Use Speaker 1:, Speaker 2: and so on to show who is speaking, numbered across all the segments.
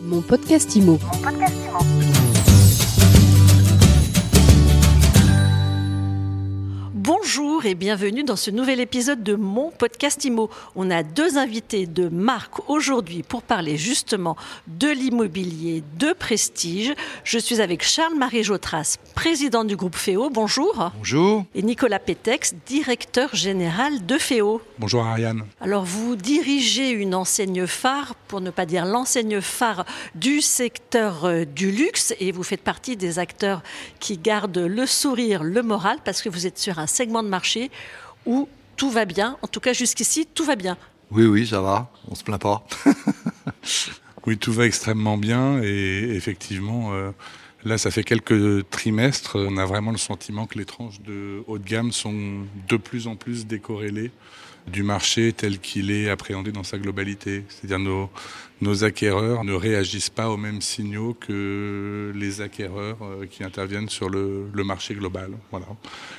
Speaker 1: Mon podcast IMO.
Speaker 2: Bonjour et bienvenue dans ce nouvel épisode de mon podcast IMO. On a deux invités de marque aujourd'hui pour parler justement de l'immobilier de prestige. Je suis avec Charles-Marie Jotras, président du groupe FEO. Bonjour.
Speaker 3: Bonjour.
Speaker 2: Et Nicolas Pétex, directeur général de FEO.
Speaker 3: Bonjour Ariane.
Speaker 2: Alors vous dirigez une enseigne phare, pour ne pas dire l'enseigne phare du secteur euh, du luxe et vous faites partie des acteurs qui gardent le sourire, le moral parce que vous êtes sur un segment de marché où tout va bien. En tout cas, jusqu'ici, tout va bien.
Speaker 3: Oui, oui, ça va. On se plaint pas.
Speaker 4: oui, tout va extrêmement bien et effectivement, euh, là, ça fait quelques trimestres. On a vraiment le sentiment que les tranches de haut de gamme sont de plus en plus décorrélées du marché tel qu'il est appréhendé dans sa globalité. C'est-à-dire nos, nos acquéreurs ne réagissent pas aux mêmes signaux que les acquéreurs euh, qui interviennent sur le, le, marché global. Voilà.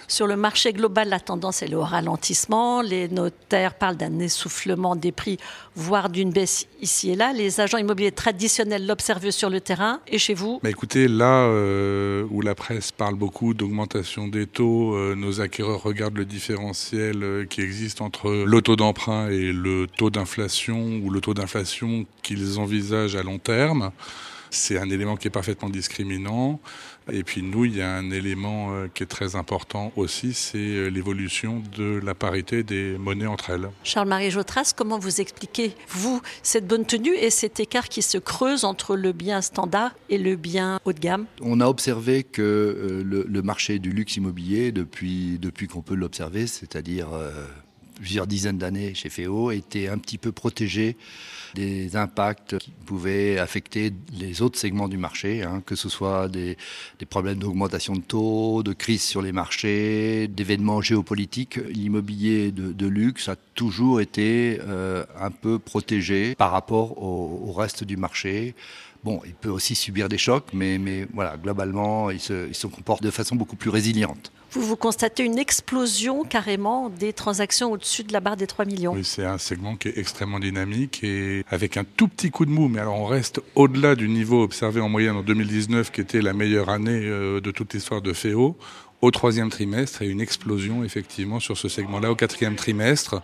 Speaker 2: Sur le marché global, la tendance est le ralentissement. Les notaires parlent d'un essoufflement des prix, voire d'une baisse ici et là. Les agents immobiliers traditionnels l'observent sur le terrain. Et chez vous?
Speaker 4: Mais Écoutez, là euh, où la presse parle beaucoup d'augmentation des taux, euh, nos acquéreurs regardent le différentiel qui existe entre le taux d'emprunt et le taux d'inflation ou le taux d'inflation qu'ils envisagent à long terme. C'est un élément qui est parfaitement discriminant. Et puis nous, il y a un élément euh, qui est très important aussi, c'est euh, l'évolution de la parité des monnaies entre elles.
Speaker 2: Charles-Marie Jotras, comment vous expliquez, vous, cette bonne tenue et cet écart qui se creuse entre le bien standard et le bien haut de gamme?
Speaker 3: On a observé que euh, le, le marché du luxe immobilier, depuis, depuis qu'on peut l'observer, c'est-à-dire plusieurs dizaines d'années chez FEO, était un petit peu protégé des impacts qui pouvaient affecter les autres segments du marché, hein, que ce soit des, des problèmes d'augmentation de taux, de crise sur les marchés, d'événements géopolitiques. L'immobilier de, de, luxe a toujours été euh, un peu protégé par rapport au, au reste du marché. Bon, il peut aussi subir des chocs, mais, mais voilà, globalement, il se, il se comporte de façon beaucoup plus résiliente.
Speaker 2: Vous, vous constatez une explosion carrément des transactions au-dessus de la barre des 3 millions.
Speaker 4: Oui, c'est un segment qui est extrêmement dynamique et avec un tout petit coup de mou. Mais alors on reste au-delà du niveau observé en moyenne en 2019, qui était la meilleure année euh, de toute l'histoire de FEO. Au troisième trimestre, et une explosion effectivement sur ce segment-là au quatrième trimestre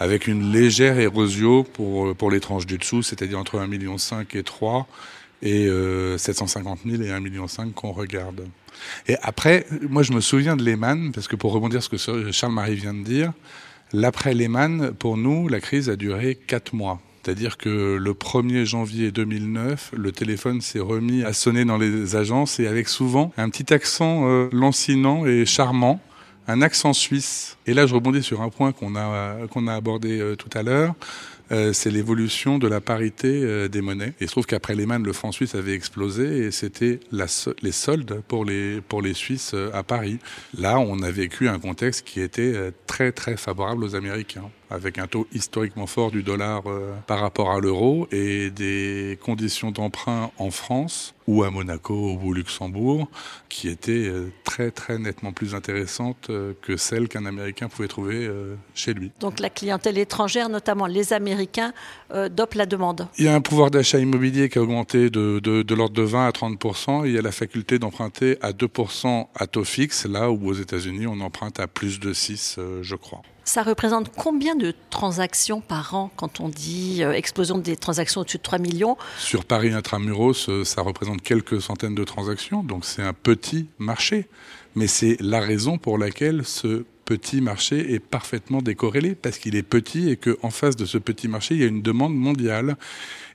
Speaker 4: avec une légère érosion pour, pour les tranches du dessous, c'est-à-dire entre 1,5 million et 3 et euh, 750 000 et 1,5 million qu'on regarde. Et après, moi je me souviens de Lehman, parce que pour rebondir sur ce que Charles-Marie vient de dire, l'après Lehman, pour nous, la crise a duré 4 mois. C'est-à-dire que le 1er janvier 2009, le téléphone s'est remis à sonner dans les agences et avec souvent un petit accent euh, lancinant et charmant, un accent suisse. Et là, je rebondis sur un point qu'on a, qu'on a abordé euh, tout à l'heure. Euh, c'est l'évolution de la parité euh, des monnaies. Il se trouve qu'après Lehman, le franc suisse avait explosé et c'était les soldes pour les, pour les Suisses euh, à Paris. Là, on a vécu un contexte qui était très très favorable aux Américains avec un taux historiquement fort du dollar euh, par rapport à l'euro et des conditions d'emprunt en France ou à Monaco ou au Luxembourg qui étaient euh, très très nettement plus intéressantes euh, que celles qu'un Américain pouvait trouver chez lui.
Speaker 2: Donc la clientèle étrangère, notamment les Américains, dopent la demande.
Speaker 4: Il y a un pouvoir d'achat immobilier qui a augmenté de, de, de l'ordre de 20 à 30 et il y a la faculté d'emprunter à 2% à taux fixe, là où aux États-Unis on emprunte à plus de 6, je crois.
Speaker 2: Ça représente combien de transactions par an quand on dit euh, explosion des transactions au-dessus de 3 millions?
Speaker 4: Sur Paris Intramuros, euh, ça représente quelques centaines de transactions, donc c'est un petit marché. Mais c'est la raison pour laquelle ce petit marché est parfaitement décorrélé, parce qu'il est petit et qu'en face de ce petit marché, il y a une demande mondiale.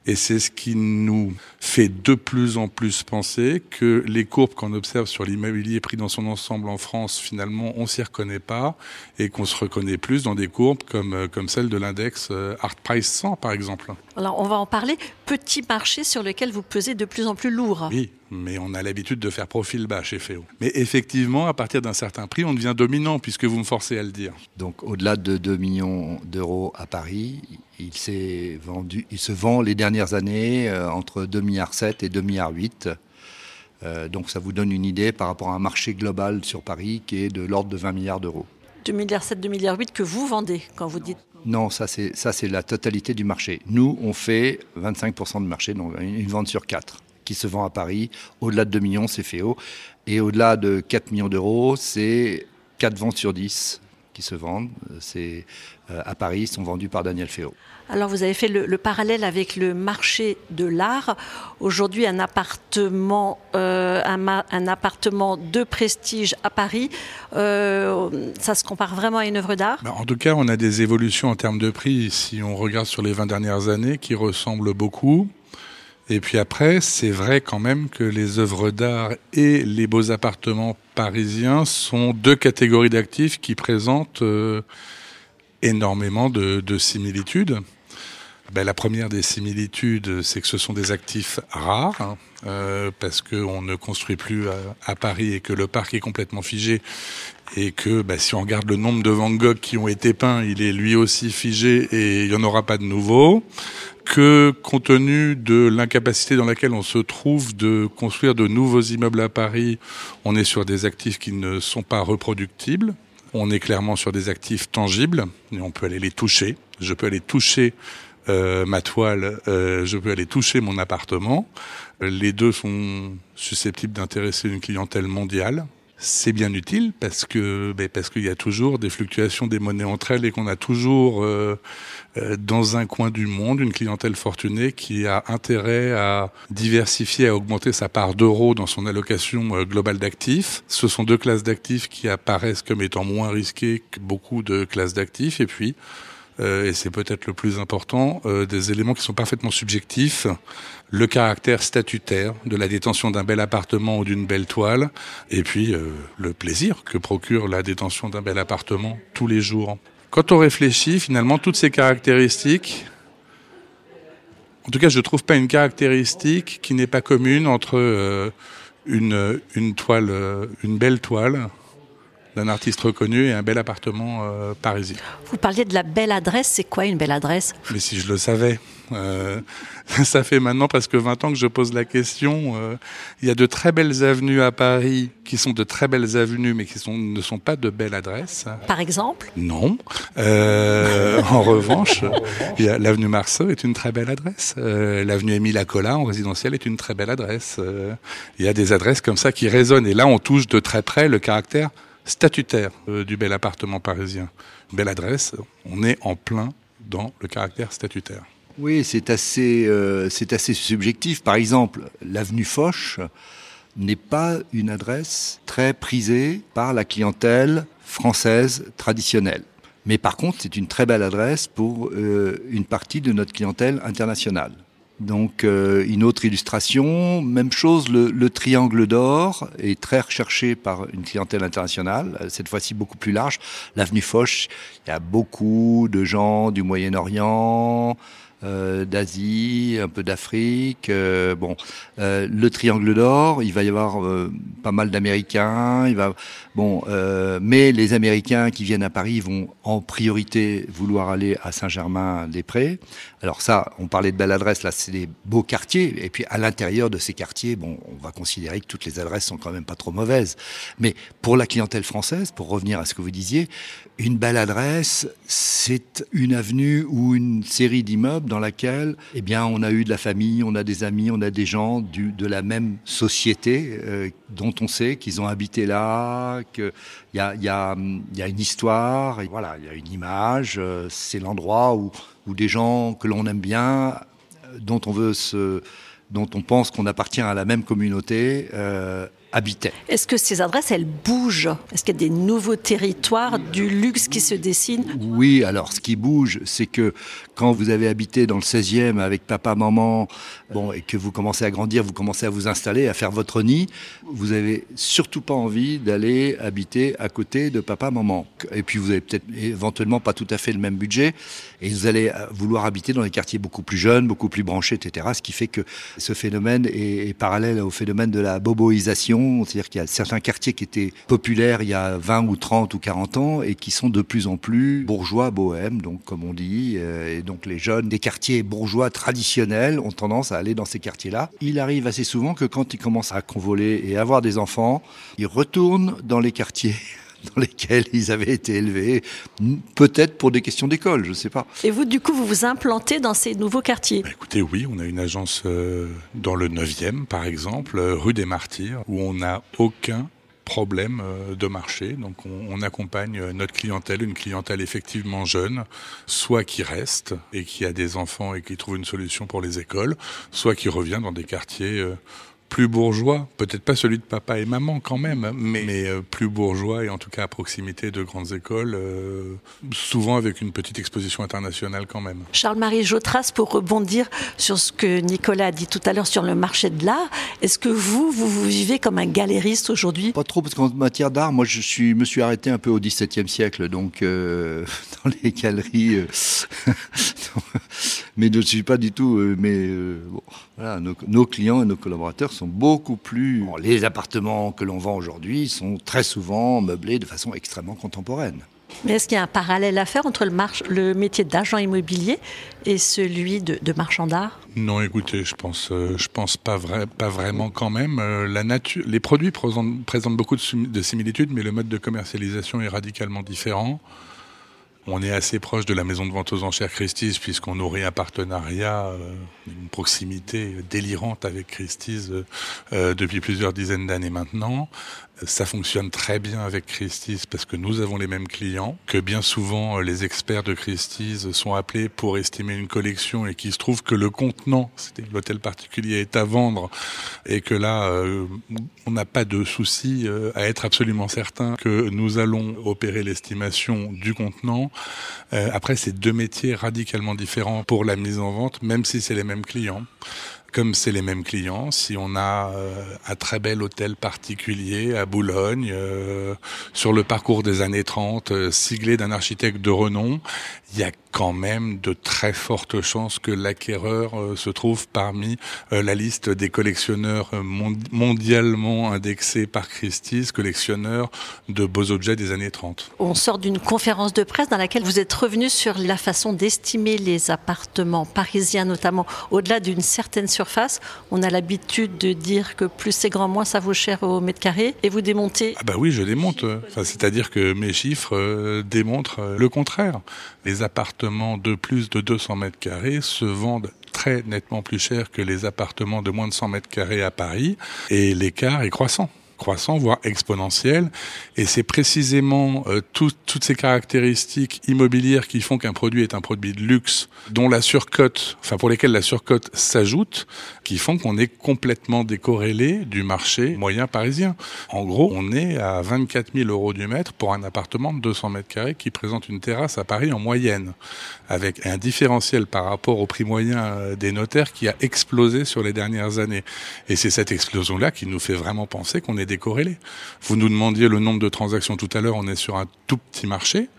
Speaker 4: Et c'est ce qui nous fait de plus en plus penser que les courbes qu'on observe sur l'immobilier pris dans son ensemble en France, finalement, on s'y reconnaît pas et qu'on se reconnaît plus dans des courbes comme, comme celle de l'index Art Price 100, par exemple.
Speaker 2: Alors, on va en parler. Petit marché sur lequel vous pesez de plus en plus lourd.
Speaker 4: Oui, mais on a l'habitude de faire profil bas chez FEO. Mais effectivement, à partir d'un certain prix, on devient dominant, puisque vous me forcez à le dire.
Speaker 3: Donc, au-delà de 2 millions d'euros à Paris, il, s'est vendu, il se vend les dernières années euh, entre 2,7 milliards et 2,8 milliards. Euh, donc, ça vous donne une idée par rapport à un marché global sur Paris qui est de l'ordre de 20 milliards d'euros.
Speaker 2: 2 milliards 7, 2 milliards 8 que vous vendez quand vous dites
Speaker 3: Non, ça c'est ça c'est la totalité du marché. Nous, on fait 25% du marché, donc une vente sur quatre qui se vend à Paris. Au-delà de 2 millions, c'est FEO. Et au-delà de 4 millions d'euros, c'est 4 ventes sur 10 qui se vendent. C'est euh, à Paris, sont vendus par Daniel Féo.
Speaker 2: Alors vous avez fait le, parallèle avec le marché de l'art. Aujourd'hui, un appartement, euh, un, appartement de prestige à Paris, euh, ça se compare vraiment à une œuvre d'art?
Speaker 4: Bah, En tout cas, on a des évolutions en termes de prix, si on regarde sur les 20 dernières années, qui ressemblent beaucoup. Et puis après, c'est vrai quand même que les œuvres d'art et les beaux appartements parisiens sont deux catégories d'actifs qui présentent euh, énormément de, similitudes. Ben, la première des similitudes, c'est que ce sont des actifs rares, hein, euh, parce qu'on ne construit plus à, Paris et que le parc est complètement figé, et que ben, si on regarde le nombre de Van Gogh qui ont été peints, il est lui aussi figé et il n'y en aura pas de nouveau que compte tenu de l'incapacité dans laquelle on se trouve de construire de nouveaux immeubles à Paris, on est sur des actifs qui ne sont pas reproductibles. On est clairement sur des actifs tangibles et on peut aller les toucher. Je peux aller toucher euh, ma toile, euh, je peux aller toucher mon appartement. Les deux sont susceptibles d'intéresser une clientèle mondiale c'est bien utile parce que ben, parce qu'il y a toujours des fluctuations des monnaies entre elles et qu'on a toujours euh, euh, dans un coin du monde une clientèle fortunée qui a intérêt à diversifier, à augmenter sa part d'euros dans son allocation euh, globale d'actifs. Ce sont deux classes d'actifs qui apparaissent comme étant moins risquées que beaucoup de classes d'actifs et puis et c'est peut-être le plus important, euh, des éléments qui sont parfaitement subjectifs, le caractère statutaire de la détention d'un bel appartement ou d'une belle toile, et puis euh, le plaisir que procure la détention d'un bel appartement tous les jours. Quand on réfléchit, finalement, toutes ces caractéristiques, en tout cas, je ne trouve pas une caractéristique qui n'est pas commune entre une toile, une belle toile, d'un artiste reconnu et un bel appartement euh, parisien.
Speaker 2: Vous parliez de la belle adresse, c'est quoi une belle adresse?
Speaker 4: Mais si je le savais. Euh, ça fait maintenant presque 20 ans que je pose la question. Euh, il y a de très belles avenues à Paris qui sont de très belles avenues mais qui sont, ne sont pas de belles adresses.
Speaker 2: Par exemple?
Speaker 4: Non. en revanche, l'avenue Marceau est une très belle adresse. l'avenue Émile Acola en résidentiel est une très belle adresse. il y a des adresses comme ça qui résonnent et là on touche de très près le caractère statutaire euh, du bel appartement parisien. belle adresse, on est en plein dans le caractère statutaire.
Speaker 3: Oui, c'est assez, euh, assez subjectif. Par exemple, l'avenue Foch n'est pas une adresse très prisée par la clientèle française traditionnelle. Mais par contre, c'est une très belle adresse pour euh, une partie de notre clientèle internationale. Donc euh, une autre illustration, même chose, le, triangle d'or est très recherché par une clientèle internationale, cette fois-ci beaucoup plus large. L'avenue Foch, il y a beaucoup de gens du Moyen-Orient, euh, d'Asie, un peu d'Afrique. Euh, bon, euh, le Triangle d'Or, il va y avoir pas mal d'Américains. Il va, bon, mais les Américains qui viennent à Paris vont en priorité vouloir aller à Saint-Germain-des-Prés. Alors ça, on parlait de belles adresses. Là, c'est des beaux quartiers. Et puis à l'intérieur de ces quartiers, bon, on va considérer que toutes les adresses sont quand même pas trop mauvaises. Mais pour la clientèle française, pour revenir à ce que vous disiez, une belle adresse, c'est une avenue ou une série d'immeubles dans laquelle, eh bien, on a eu de la famille, on a des amis, on a des gens du, de la même société euh, dont on sait qu'ils ont habité là, qu'il y a, y, a, y a une histoire, voilà, il y a une image. Euh, c'est l'endroit où, où des gens que l'on aime bien, dont on veut se, dont on pense qu'on appartient à la même communauté,
Speaker 2: est-ce que ces adresses, elles bougent Est-ce qu'il y a des nouveaux territoires, du luxe qui se dessine
Speaker 3: Oui, alors ce qui bouge, c'est que quand vous avez habité dans le 16e avec papa, maman, bon, et que vous commencez à grandir, vous commencez à vous installer, à faire votre nid, vous avez surtout pas envie d'aller habiter à côté de papa, maman. Et puis vous avez peut-être éventuellement pas tout à fait le même budget, et vous allez vouloir habiter dans des quartiers beaucoup plus jeunes, beaucoup plus branchés, etc. Ce qui fait que ce phénomène est, est parallèle au phénomène de la boboisation, c'est-à-dire qu'il y a certains quartiers qui étaient populaires il y a 20 ou 30 ou 40 ans et qui sont de plus en plus bourgeois, bohèmes, donc comme on dit, euh, donc les jeunes des quartiers bourgeois traditionnels ont tendance à aller dans ces quartiers-là. Il arrive assez souvent que quand ils commencent à convoler et avoir des enfants, ils retournent dans les quartiers dans lesquels ils avaient été élevés, peut-être pour des questions d'école, je ne sais pas.
Speaker 2: Et vous, du coup, vous vous implantez dans ces nouveaux quartiers?
Speaker 4: Bah, Écoutez, oui, on a une agence euh, dans le 9e, par exemple, euh, rue des Martyrs, où on n'a aucun problème euh, de marché. Donc on, accompagne notre clientèle, une clientèle effectivement jeune, soit qui reste et qui a des enfants et qui trouve une solution pour les écoles, soit qui revient dans des quartiers plus bourgeois, peut-être pas celui de papa et maman quand même, mais, euh, plus bourgeois et en tout cas à proximité de grandes écoles, euh, souvent avec une petite exposition internationale quand même.
Speaker 2: Charles-Marie Jotras, pour rebondir sur ce que Nicolas a dit tout à l'heure sur le marché de l'art, est-ce que vous, vous, vous vivez comme un galériste aujourd'hui?
Speaker 3: Pas trop, parce qu'en matière d'art, moi je suis, me suis arrêté un peu au XVIIe siècle, donc euh, dans les galeries, mais je ne suis pas du tout, mais bon, voilà, nos, nos clients et nos collaborateurs sont beaucoup plus... les appartements que l'on vend aujourd'hui sont très souvent meublés de façon extrêmement contemporaine.
Speaker 2: Mais est-ce qu'il y a un parallèle à faire entre le, le métier d'agent immobilier et celui de, marchand d'art?
Speaker 4: Non, écoutez, je pense, euh, je pense pas, vrai, pas vraiment quand même. Euh, la nature, les produits présentent, présentent beaucoup de, de, similitudes, mais le mode de commercialisation est radicalement différent. On est assez proche de la maison de vente aux enchères Christie's puisqu'on nourrit un partenariat, euh, une proximité délirante avec Christie's euh, depuis plusieurs dizaines d'années maintenant. Ça fonctionne très bien avec Christie's parce que nous avons les mêmes clients, que bien souvent euh, les experts de Christie's sont appelés pour estimer une collection et qu'il se trouve que le contenant, c'est l'hôtel particulier, est à vendre et que là, euh, on n'a pas de souci euh, à être absolument certain que nous allons opérer l'estimation du contenant. Après, c'est deux métiers radicalement différents pour la mise en vente, même si c'est les mêmes clients comme c'est les mêmes clients, si on a euh, un très bel hôtel particulier à Boulogne, euh, sur le parcours des années 30, euh, siglé d'un architecte de renom, il y a quand même de très fortes chances que l'acquéreur se trouve parmi la liste des collectionneurs mondialement indexés par Christie's, collectionneurs de beaux objets des années 30.
Speaker 2: On sort d'une conférence de presse dans laquelle vous êtes revenu sur la façon d'estimer les appartements parisiens, notamment au-delà d'une certaine On a l'habitude de dire que plus c'est grand, moins ça vaut cher au mètre carré. Et vous démontez
Speaker 4: Ah bah oui, je démonte. C'est-à-dire que mes chiffres démontrent le contraire. Les appartements de plus de 200 mètres carrés se vendent très nettement plus cher que les appartements de moins de 100 mètres carrés à Paris et l'écart est croissant croissant, voire exponentiel. Et c'est précisément euh, toutes ces caractéristiques immobilières qui font qu'un produit est un produit de luxe, dont la surcote, enfin pour lesquelles la surcote s'ajoute, qui font qu'on est complètement décorrélé du marché moyen parisien. En gros, on est à 24 000 euros du mètre pour un appartement de 200 mètres carrés qui présente une terrasse à Paris en moyenne, avec un différentiel par rapport au prix moyen euh, des notaires qui a explosé sur les dernières années. Et c'est cette explosion-là qui nous fait vraiment penser qu'on est décorrélé. Vous nous demandiez le nombre de transactions tout à l'heure, on est sur un tout petit marché,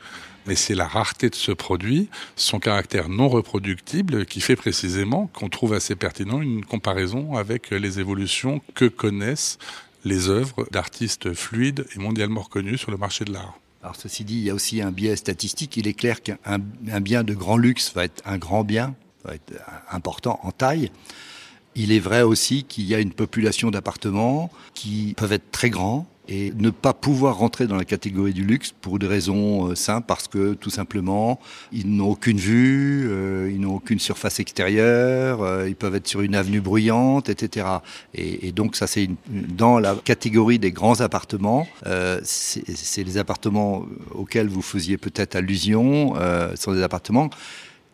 Speaker 4: mais c'est la rareté de ce produit, son caractère non reproductible, qui fait précisément qu'on trouve assez pertinent une comparaison avec les évolutions que connaissent les œuvres d'artistes fluides et mondialement reconnus sur le marché de l'art.
Speaker 3: Ceci dit, il y a aussi un biais statistique. Il est clair qu'un bien de grand luxe va être un grand bien, va être important en taille. Il est vrai aussi qu'il y a une population d'appartements qui peuvent être très grands et ne pas pouvoir rentrer dans la catégorie du luxe pour des raisons euh, simples parce que tout simplement ils n'ont aucune vue, euh, ils n'ont aucune surface extérieure, euh, ils peuvent être sur une avenue bruyante, etc. Et, donc ça c'est dans la catégorie des grands appartements, c'est les appartements auxquels vous faisiez peut-être allusion, sont des appartements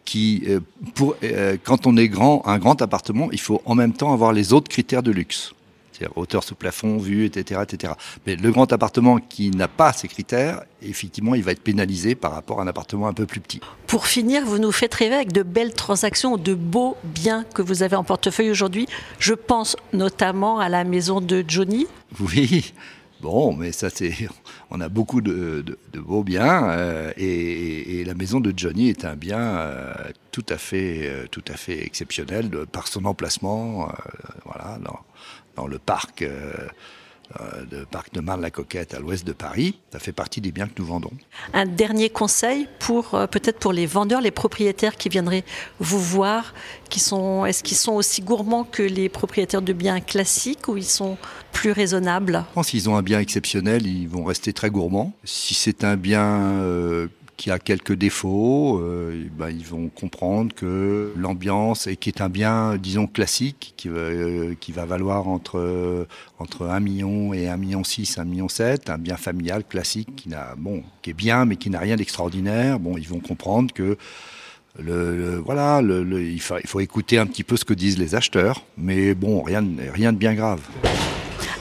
Speaker 3: qui, euh, pour, euh, quand on est grand, un grand appartement, il faut en même temps avoir les autres critères de luxe. C'est-à-dire hauteur sous plafond, vue, etc., etc. Mais le grand appartement qui n'a pas ces critères, effectivement, il va être pénalisé par rapport à un appartement un peu plus petit.
Speaker 2: Pour finir, vous nous faites rêver avec de belles transactions, de beaux biens que vous avez en portefeuille aujourd'hui. Je pense notamment à la maison de Johnny.
Speaker 3: Oui, Bon, mais ça c'est, on a beaucoup de, beaux biens euh, et, la maison de Johnny est un bien euh, tout à fait, euh, tout à fait exceptionnel par son emplacement, voilà, dans, le parc euh, de parc de Marne-la-Coquette à l'ouest de Paris. Ça fait partie des biens que nous vendons.
Speaker 2: Un dernier conseil pour euh, peut-être pour les vendeurs, les propriétaires qui viendraient vous voir, qui sont, est-ce qu'ils sont aussi gourmands que les propriétaires de biens classiques ou ils sont plus raisonnables?
Speaker 3: Je pense qu'ils ont un bien exceptionnel, ils vont rester très gourmands. Si c'est un bien euh, qui a quelques défauts, euh, ben, ils vont comprendre que l'ambiance, et qui est un bien, disons, classique, qui, euh, va valoir entre, entre 1 million et 1 million 6, 1 million 7, un bien familial classique qui, n'a, est bien, mais qui n'a rien d'extraordinaire, bon, ils vont comprendre que voilà, il, faut, écouter un petit peu ce que disent les acheteurs, mais bon, rien de bien grave.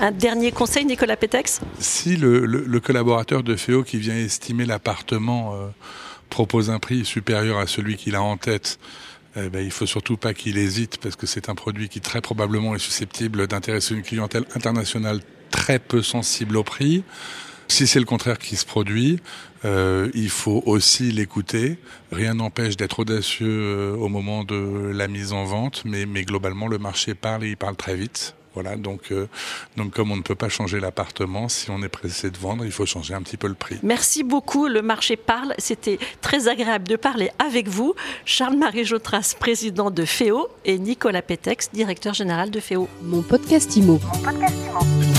Speaker 2: Un dernier conseil, Nicolas Pétex
Speaker 4: Si le, collaborateur de FEO qui vient estimer l'appartement euh, propose un prix supérieur à celui qu'il a en tête, eh ben, il faut surtout pas qu'il hésite parce que c'est un produit qui très probablement est susceptible d'intéresser une clientèle internationale très peu sensible au prix. Si c'est le contraire qui se produit, euh, il faut aussi l'écouter. Rien n'empêche d'être audacieux euh, au moment de la mise en vente, mais globalement le marché parle et il parle très vite. Voilà, donc, euh, donc comme on ne peut pas changer l'appartement, si on est pressé de vendre, il faut changer un petit peu le prix.
Speaker 2: Merci beaucoup, le marché parle. C'était très agréable de parler avec vous. Charles-Marie Jotras, président de FEO, et Nicolas Pétex, directeur général de FEO.
Speaker 1: Mon podcast IMO. Mon podcast IMO.